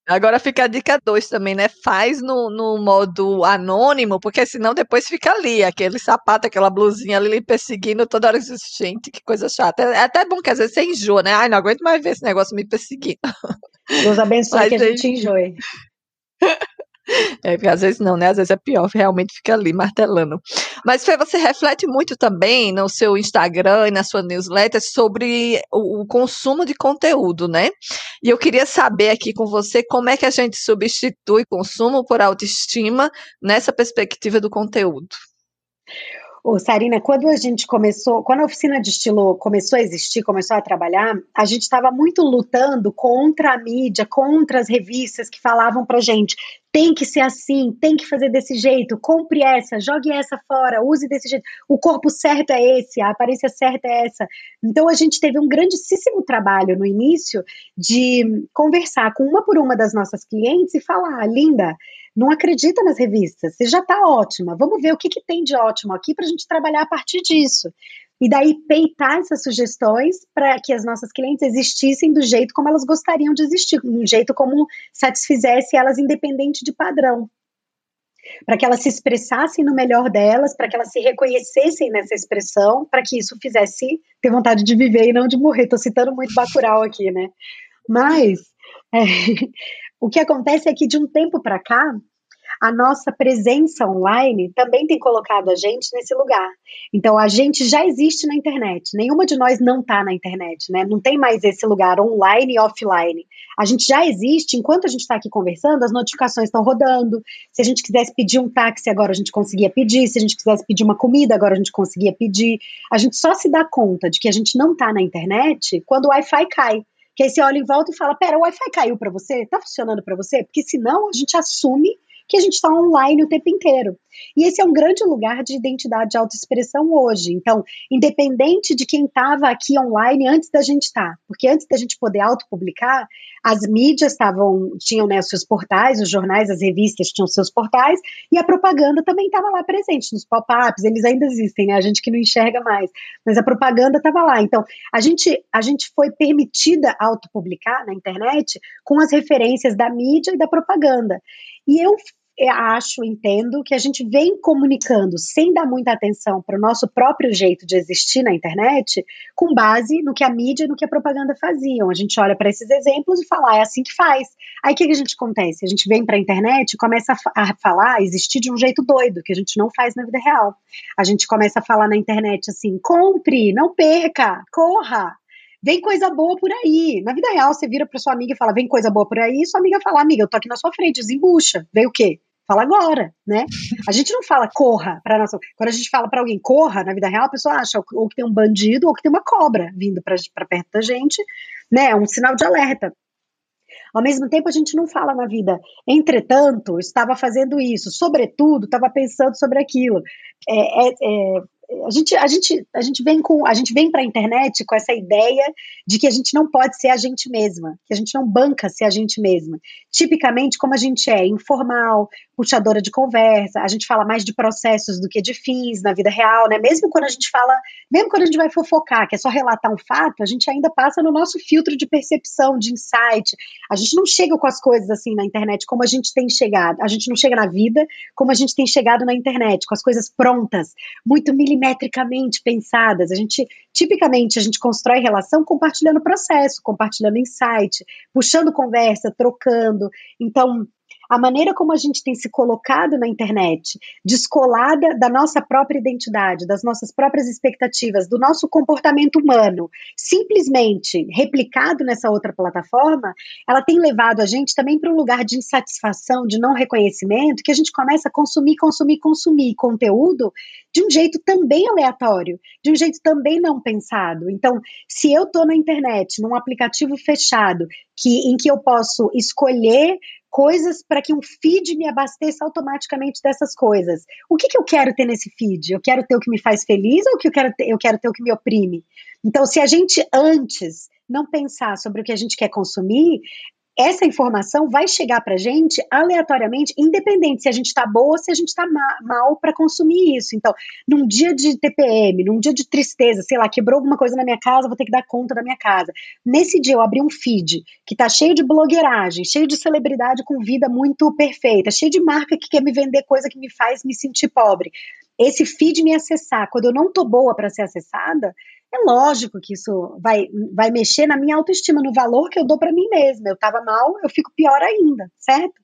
Agora fica a dica 2 também, né? Faz no, no modo anônimo, porque senão depois fica ali, aquele sapato, aquela blusinha ali lhe perseguindo toda hora. Gente, que coisa chata. É até bom que às vezes você enjoa, né? Ai, não aguento mais ver esse negócio me perseguindo. Deus abençoe Mas que a gente enjoe. É, porque às vezes não, né? Às vezes é pior, realmente fica ali martelando. Mas Fê, você reflete muito também no seu Instagram e na sua newsletter sobre o, o, consumo de conteúdo, né? E eu queria saber aqui com você como é que a gente substitui consumo por autoestima nessa perspectiva do conteúdo. Ô, Sarina, quando a gente começou, quando a oficina de estilo começou a existir, começou a trabalhar, a gente estava muito lutando contra a mídia, contra as revistas que falavam pra gente: tem que ser assim, tem que fazer desse jeito, compre essa, jogue essa fora, use desse jeito. O corpo certo é esse, a aparência certa é essa. Então a gente teve um grandíssimo trabalho no início de conversar com uma por uma das nossas clientes e falar: linda não acredita nas revistas, você já está ótima, vamos ver o que, que tem de ótimo aqui para a gente trabalhar a partir disso. E daí peitar essas sugestões para que as nossas clientes existissem do jeito como elas gostariam de existir, do jeito como satisfizesse elas independente de padrão. Para que elas se expressassem no melhor delas, para que elas se reconhecessem nessa expressão, para que isso fizesse ter vontade de viver e não de morrer. Estou citando muito Bacurau aqui, né? Mas é, o que acontece é que de um tempo para cá, a nossa presença online também tem colocado a gente nesse lugar. Então, a gente já existe na internet. Nenhuma de nós não está na internet, né? Não tem mais esse lugar online e offline. A gente já existe, enquanto a gente está aqui conversando, as notificações estão rodando. Se a gente quisesse pedir um táxi, agora a gente conseguia pedir. Se a gente quisesse pedir uma comida, agora a gente conseguia pedir. A gente só se dá conta de que a gente não está na internet quando o Wi-Fi cai. Que aí você olha em volta e fala: pera, o Wi-Fi caiu para você? Tá funcionando para você? Porque senão a gente assume que a gente está online o tempo inteiro. E esse é um grande lugar de identidade de autoexpressão hoje. Então, independente de quem estava aqui online antes da gente estar, tá, porque antes da gente poder autopublicar, as mídias estavam, tinham né, seus portais, os jornais, as revistas tinham seus portais, e a propaganda também estava lá presente, nos pop-ups, eles ainda existem, né? A gente que não enxerga mais, mas a propaganda estava lá. Então, a gente, a gente foi permitida autopublicar na internet com as referências da mídia e da propaganda. E eu acho, entendo que a gente vem comunicando sem dar muita atenção para o nosso próprio jeito de existir na internet, com base no que a mídia e no que a propaganda faziam. A gente olha para esses exemplos e fala, ah, é assim que faz. Aí o que, que a gente acontece? A gente vem para a internet e começa a, a falar, existir de um jeito doido, que a gente não faz na vida real. A gente começa a falar na internet assim: compre, não perca, corra, vem coisa boa por aí. Na vida real, você vira para sua amiga e fala, vem coisa boa por aí, e sua amiga fala, amiga, eu tô aqui na sua frente, desembucha. Veio o quê? Fala agora, né? A gente não fala corra para nossa. Quando a gente fala para alguém corra na vida real, a pessoa acha ou que tem um bandido ou que tem uma cobra vindo para perto da gente, né? É um sinal de alerta. Ao mesmo tempo, a gente não fala na vida. Entretanto, estava fazendo isso. Sobretudo, estava pensando sobre aquilo. É, é, é, a gente, a gente, a gente vem com, a gente vem para a internet com essa ideia de que a gente não pode ser a gente mesma, que a gente não banca ser a gente mesma. Tipicamente, como a gente é informal, puxadora de conversa, a gente fala mais de processos do que de fins na vida real, né? Mesmo quando a gente fala, mesmo quando a gente vai fofocar, que é só relatar um fato, a gente ainda passa no nosso filtro de percepção, de insight. A gente não chega com as coisas assim na internet como a gente tem chegado. A gente não chega na vida como a gente tem chegado na internet, com as coisas prontas, muito milimetricamente pensadas. A gente, tipicamente, a gente constrói relação compartilhando processo, compartilhando insight, puxando conversa, trocando. Então, a maneira como a gente tem se colocado na internet, descolada da nossa própria identidade, das nossas próprias expectativas, do nosso comportamento humano, simplesmente replicado nessa outra plataforma, ela tem levado a gente também para um lugar de insatisfação, de não reconhecimento, que a gente começa a consumir, consumir, consumir conteúdo de um jeito também aleatório, de um jeito também não pensado. Então, se eu estou na internet, num aplicativo fechado, que, em que eu posso escolher coisas para que um feed me abasteça automaticamente dessas coisas. O que, que eu quero ter nesse feed? Eu quero ter o que me faz feliz ou que eu quero ter, eu quero ter o que me oprime? Então, se a gente antes não pensar sobre o que a gente quer consumir, essa informação vai chegar para a gente aleatoriamente, independente se a gente está boa ou se a gente está ma mal para consumir isso. Então, num dia de TPM, num dia de tristeza, sei lá, quebrou alguma coisa na minha casa, vou ter que dar conta da minha casa. Nesse dia eu abri um feed que está cheio de blogueiragem, cheio de celebridade com vida muito perfeita, cheio de marca que quer me vender coisa que me faz me sentir pobre. Esse feed me acessar, quando eu não tô boa para ser acessada, é lógico que isso vai, vai mexer na minha autoestima, no valor que eu dou para mim mesma. Eu estava mal, eu fico pior ainda, certo?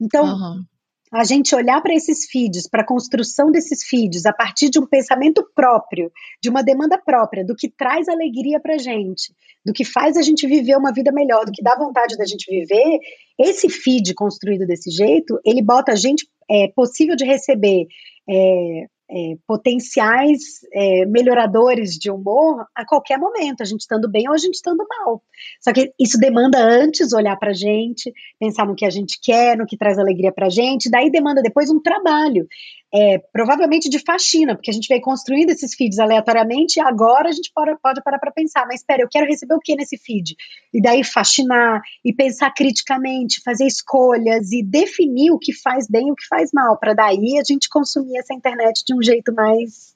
Então, uhum. a gente olhar para esses feeds, para a construção desses feeds, a partir de um pensamento próprio, de uma demanda própria, do que traz alegria para gente, do que faz a gente viver uma vida melhor, do que dá vontade da gente viver, esse feed construído desse jeito, ele bota a gente é, possível de receber. É, é, potenciais é, melhoradores de humor a qualquer momento, a gente estando bem ou a gente estando mal. Só que isso demanda antes olhar para a gente, pensar no que a gente quer, no que traz alegria para a gente, daí demanda depois um trabalho é, provavelmente de faxina, porque a gente vai construindo esses feeds aleatoriamente e agora a gente pode, pode parar para pensar, mas espera, eu quero receber o que nesse feed? E daí faxinar e pensar criticamente, fazer escolhas e definir o que faz bem e o que faz mal, para daí a gente consumir essa internet de um jeito mais,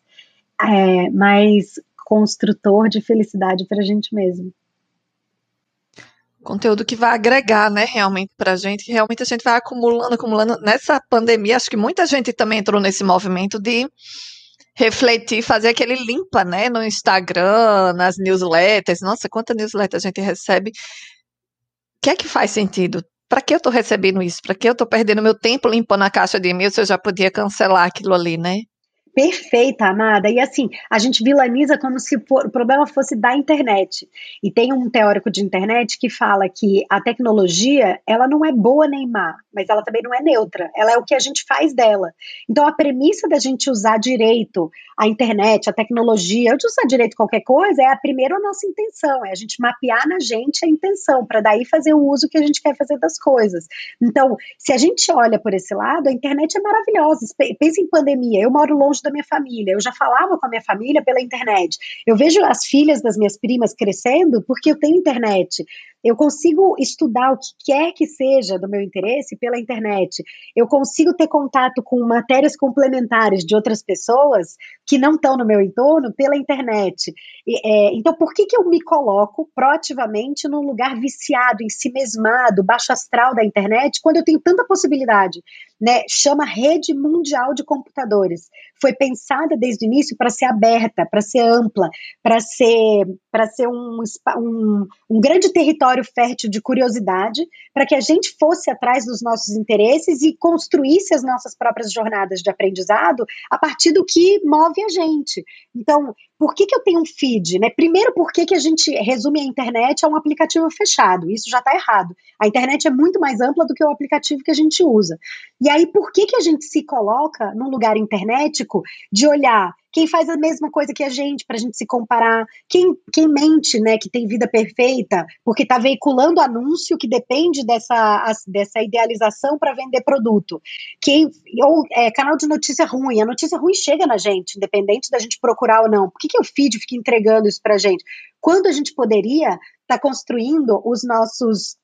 é, mais construtor de felicidade para a gente mesmo conteúdo que vai agregar, né, realmente para a gente, realmente a gente vai acumulando, acumulando. Nessa pandemia, acho que muita gente também entrou nesse movimento de refletir, fazer aquele limpa, né, no Instagram, nas newsletters. Nossa, quanta newsletter a gente recebe. O que é que faz sentido para que eu estou recebendo isso? Para que eu estou perdendo meu tempo limpando a caixa de e-mail se eu já podia cancelar aquilo ali, né? Perfeita, amada. E assim, a gente vilaniza como se for, o problema fosse da internet. E tem um teórico de internet que fala que a tecnologia, ela não é boa nem má, mas ela também não é neutra. Ela é o que a gente faz dela. Então, a premissa da gente usar direito a internet, a tecnologia, de usar direito qualquer coisa, é a primeira nossa intenção, é a gente mapear na gente a intenção, para daí fazer o uso que a gente quer fazer das coisas. Então, se a gente olha por esse lado, a internet é maravilhosa. Pensa em pandemia. Eu moro longe da minha família. Eu já falava com a minha família pela internet. Eu vejo as filhas das minhas primas crescendo porque eu tenho internet. Eu consigo estudar o que quer que seja do meu interesse pela internet. Eu consigo ter contato com matérias complementares de outras pessoas que não estão no meu entorno pela internet. É, então, por que, que eu me coloco proativamente num lugar viciado, em si mesmado, baixo astral da internet, quando eu tenho tanta possibilidade? Né? Chama Rede Mundial de Computadores. Foi pensada desde o início para ser aberta, para ser ampla, para ser, ser um, um, um grande território território fértil de curiosidade, para que a gente fosse atrás dos nossos interesses e construísse as nossas próprias jornadas de aprendizado a partir do que move a gente. Então, por que, que eu tenho um feed? Né? Primeiro, por que, que a gente resume a internet a um aplicativo fechado? Isso já está errado. A internet é muito mais ampla do que o aplicativo que a gente usa. E aí, por que, que a gente se coloca num lugar internetico de olhar quem faz a mesma coisa que a gente para a gente se comparar, quem, quem mente, né, que tem vida perfeita, porque está veiculando anúncio que depende dessa, dessa idealização para vender produto, quem ou é, canal de notícia ruim, a notícia ruim chega na gente, independente da gente procurar ou não. Que, que o feed fica entregando isso para gente? Quando a gente poderia estar tá construindo os nossos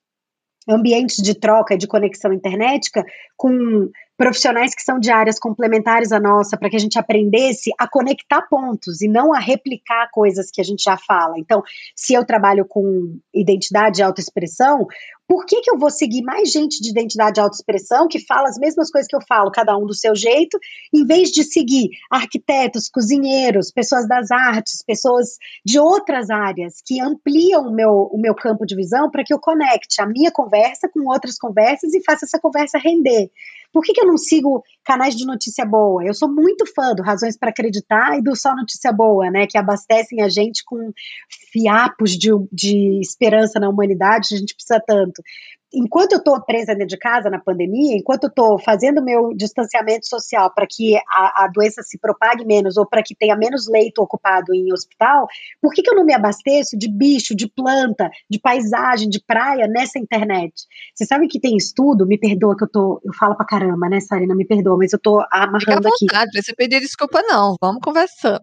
ambientes de troca, de conexão internética, com profissionais que são de áreas complementares à nossa, para que a gente aprendesse a conectar pontos e não a replicar coisas que a gente já fala. Então, se eu trabalho com identidade e autoexpressão, por que, que eu vou seguir mais gente de identidade e autoexpressão que fala as mesmas coisas que eu falo, cada um do seu jeito, em vez de seguir arquitetos, cozinheiros, pessoas das artes, pessoas de outras áreas que ampliam o meu, o meu campo de visão para que eu conecte a minha conversa com outras conversas e faça essa conversa render. Por que, que eu não sigo canais de notícia boa? Eu sou muito fã do Razões para Acreditar e do Só Notícia Boa, né? Que abastecem a gente com fiapos de, de esperança na humanidade, a gente precisa tanto enquanto eu estou presa dentro de casa na pandemia, enquanto eu estou fazendo meu distanciamento social para que a, a, doença se propague menos ou para que tenha menos leito ocupado em hospital, por que, que eu não me abasteço de bicho, de planta, de paisagem, de praia nessa internet? Você sabe que tem estudo, me perdoa que eu tô, eu falo pra caramba, né, Sarina, me perdoa, mas eu tô amarrando Fica à vontade, aqui. Você pedir desculpa não, vamos conversando.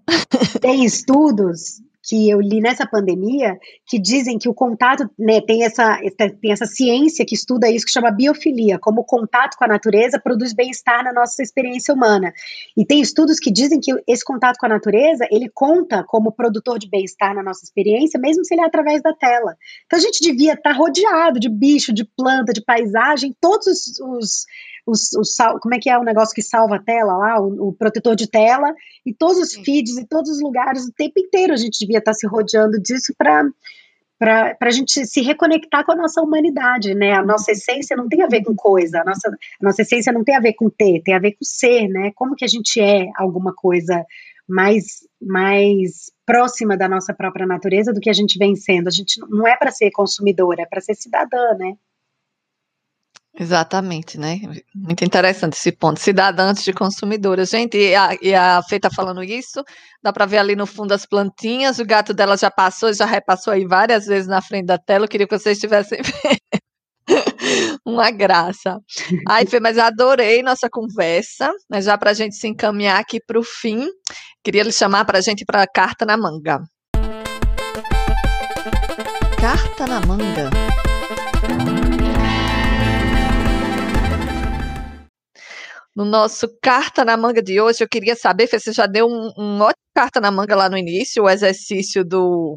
Tem estudos que eu li nessa pandemia que dizem que o contato né, tem, essa, tem essa ciência que estuda isso que chama biofilia, como o contato com a natureza produz bem-estar na nossa experiência humana. E tem estudos que dizem que esse contato com a natureza ele conta como produtor de bem-estar na nossa experiência, mesmo se ele é através da tela. Então a gente devia estar rodeado de bicho, de planta, de paisagem, todos os, os os, os, como é que é o negócio que salva a tela lá, o, o, protetor de tela, e todos os feeds e todos os lugares, o tempo inteiro a gente devia estar se rodeando disso para para a gente se reconectar com a nossa humanidade, né? A nossa essência não tem a ver com coisa, a nossa, a nossa essência não tem a ver com ter, tem a ver com ser, né? Como que a gente é alguma coisa mais, mais próxima da nossa própria natureza do que a gente vem sendo. A gente não é para ser consumidora, é para ser cidadã, né? Exatamente, né? Muito interessante esse ponto. Cidadã antes de consumidora. Gente, e a, e a Fê tá falando isso, dá para ver ali no fundo as plantinhas, o gato dela já passou, já repassou aí várias vezes na frente da tela, eu queria que vocês estivessem vendo. Uma graça. Ai, Fê, mas adorei nossa conversa, mas já para a gente se encaminhar aqui para o fim, queria lhe chamar para a gente para Carta na Manga. Carta na Manga. No nosso carta na manga de hoje, eu queria saber, você já deu um, um ótimo carta na manga lá no início, o exercício do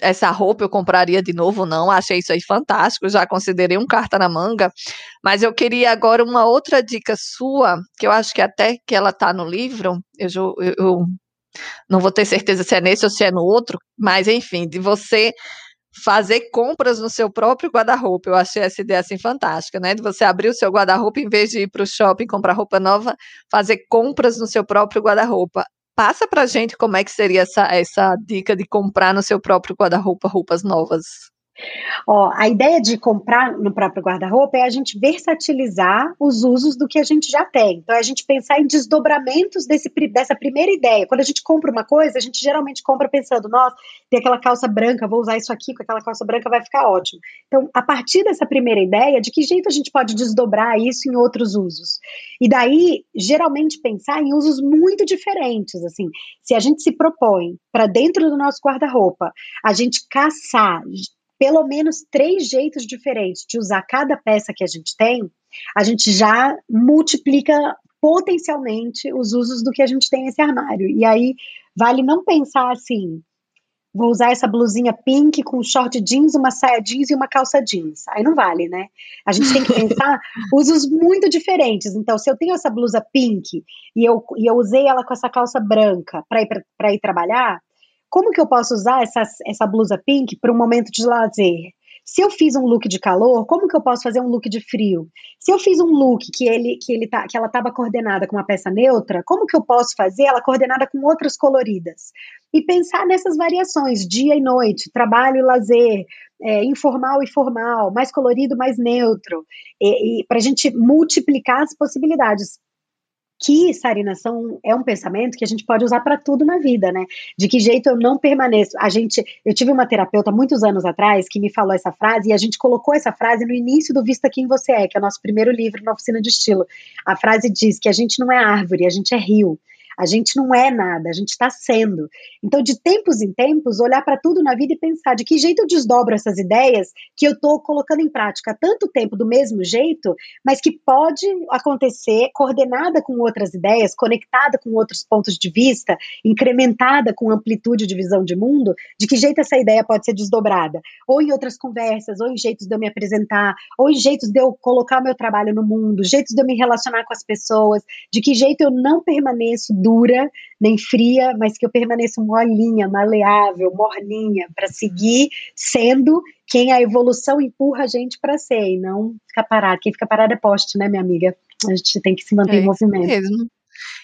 essa roupa eu compraria de novo, não, achei isso aí fantástico, já considerei um carta na manga, mas eu queria agora uma outra dica sua, que eu acho que até que ela tá no livro, eu, eu, eu não vou ter certeza se é nesse ou se é no outro, mas enfim, de você fazer compras no seu próprio guarda-roupa. Eu achei essa ideia assim fantástica, né? De você abrir o seu guarda-roupa em vez de ir para o shopping comprar roupa nova, fazer compras no seu próprio guarda-roupa. Passa pra gente como é que seria essa, essa dica de comprar no seu próprio guarda-roupa roupas novas. Ó, a ideia de comprar no próprio guarda-roupa é a gente versatilizar os usos do que a gente já tem. Então, é a gente pensar em desdobramentos desse, dessa primeira ideia. Quando a gente compra uma coisa, a gente geralmente compra pensando, nossa, tem aquela calça branca, vou usar isso aqui com aquela calça branca, vai ficar ótimo. Então, a partir dessa primeira ideia, de que jeito a gente pode desdobrar isso em outros usos? E daí, geralmente, pensar em usos muito diferentes. Assim, se a gente se propõe para dentro do nosso guarda-roupa, a gente caçar pelo menos três jeitos diferentes de usar cada peça que a gente tem, a gente já multiplica potencialmente os usos do que a gente tem nesse armário. E aí vale não pensar assim, vou usar essa blusinha pink com short jeans, uma saia jeans e uma calça jeans. Aí não vale, né? A gente tem que pensar usos muito diferentes. Então, se eu tenho essa blusa pink e eu, e eu usei ela com essa calça branca para ir, pra, ir trabalhar, como que eu posso usar essa, essa blusa pink para um momento de lazer? Se eu fiz um look de calor, como que eu posso fazer um look de frio? Se eu fiz um look que ele que ele tá, que ela estava coordenada com uma peça neutra, como que eu posso fazer ela coordenada com outras coloridas? E pensar nessas variações, dia e noite, trabalho e lazer, é, informal e formal, mais colorido, mais neutro, e, e para a gente multiplicar as possibilidades que, Sarina, são, é um pensamento que a gente pode usar para tudo na vida, né? De que jeito eu não permaneço. A gente, eu tive uma terapeuta muitos anos atrás que me falou essa frase e a gente colocou essa frase no início do Vista Quem Você É, que é o nosso primeiro livro na oficina de estilo. A frase diz que a gente não é árvore, a gente é rio. A gente não é nada, a gente está sendo. Então, de tempos em tempos, olhar para tudo na vida e pensar de que jeito eu desdobro essas ideias que eu estou colocando em prática há tanto tempo do mesmo jeito, mas que pode acontecer coordenada com outras ideias, conectada com outros pontos de vista, incrementada com amplitude de visão de mundo, de que jeito essa ideia pode ser desdobrada? Ou em outras conversas, ou em jeitos de eu me apresentar, ou em jeitos de eu colocar meu trabalho no mundo, jeitos de eu me relacionar com as pessoas, de que jeito eu não permaneço dura, nem fria, mas que eu permaneça molinha, maleável, morninha, para seguir sendo quem a evolução empurra a gente para ser e não ficar parado. Quem fica parado é poste, né, minha amiga? A gente tem que se manter é em movimento. Mesmo.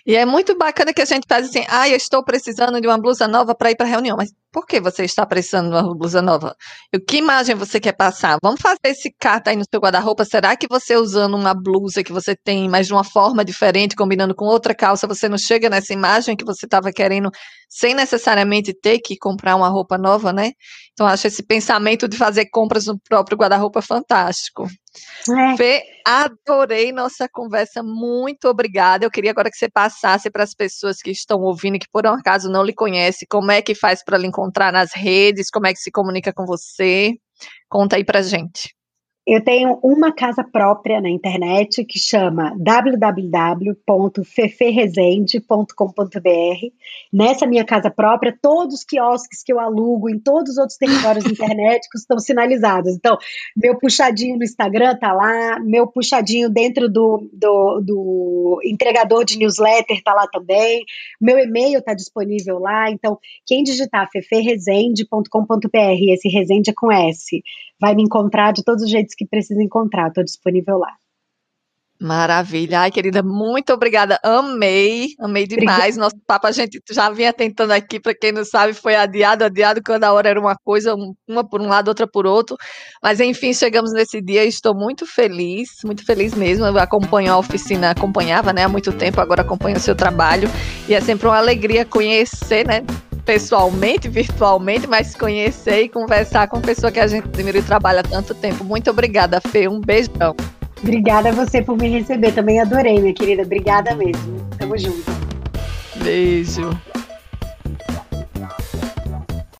E é muito bacana que a gente faz assim, ah, eu estou precisando de uma blusa nova para ir para a reunião, mas por que você está precisando de uma blusa nova? E que imagem você quer passar? Vamos fazer esse carta aí no seu guarda-roupa. Será que você usando uma blusa que você tem, mas de uma forma diferente, combinando com outra calça, você não chega nessa imagem que você estava querendo, sem necessariamente ter que comprar uma roupa nova, né? Então, acho esse pensamento de fazer compras no próprio guarda-roupa fantástico. É. Fê, adorei nossa conversa, muito obrigada. Eu queria agora que você passasse para as pessoas que estão ouvindo, que por um acaso não lhe conhecem, como é que faz para lhe encontrar encontrar nas redes? Como é que se comunica com você? Conta aí pra gente. Eu tenho uma casa própria na internet que chama www.feferresende.com.br. Nessa minha casa própria, todos os quiosques que eu alugo em todos os outros territórios internéticos estão sinalizados. Então, meu puxadinho no Instagram tá lá, meu puxadinho dentro do, do, do entregador de newsletter tá lá também, meu e-mail tá disponível lá. Então, quem digitar feferresende.com.br, esse Resende é com S, vai me encontrar de todos os jeitos que precisa encontrar. Estou disponível lá. Maravilha. Ai, querida, muito obrigada. Amei, amei demais. Nosso papo a gente já vinha tentando aqui, para quem não sabe, foi adiado, adiado, cada hora era uma coisa, uma por um lado, outra por outro. Mas enfim, chegamos nesse dia e estou muito feliz, muito feliz mesmo. Eu acompanho a oficina, acompanhava né, há muito tempo, agora acompanho o seu trabalho. E é sempre uma alegria conhecer, né? Pessoalmente, virtualmente, mas conhecer e conversar com pessoa que a gente admira e trabalha há tanto tempo. Muito obrigada, Fê. Um beijão. Obrigada a você por me receber. Também adorei, minha querida. Obrigada mesmo. Tamo junto. Beijo.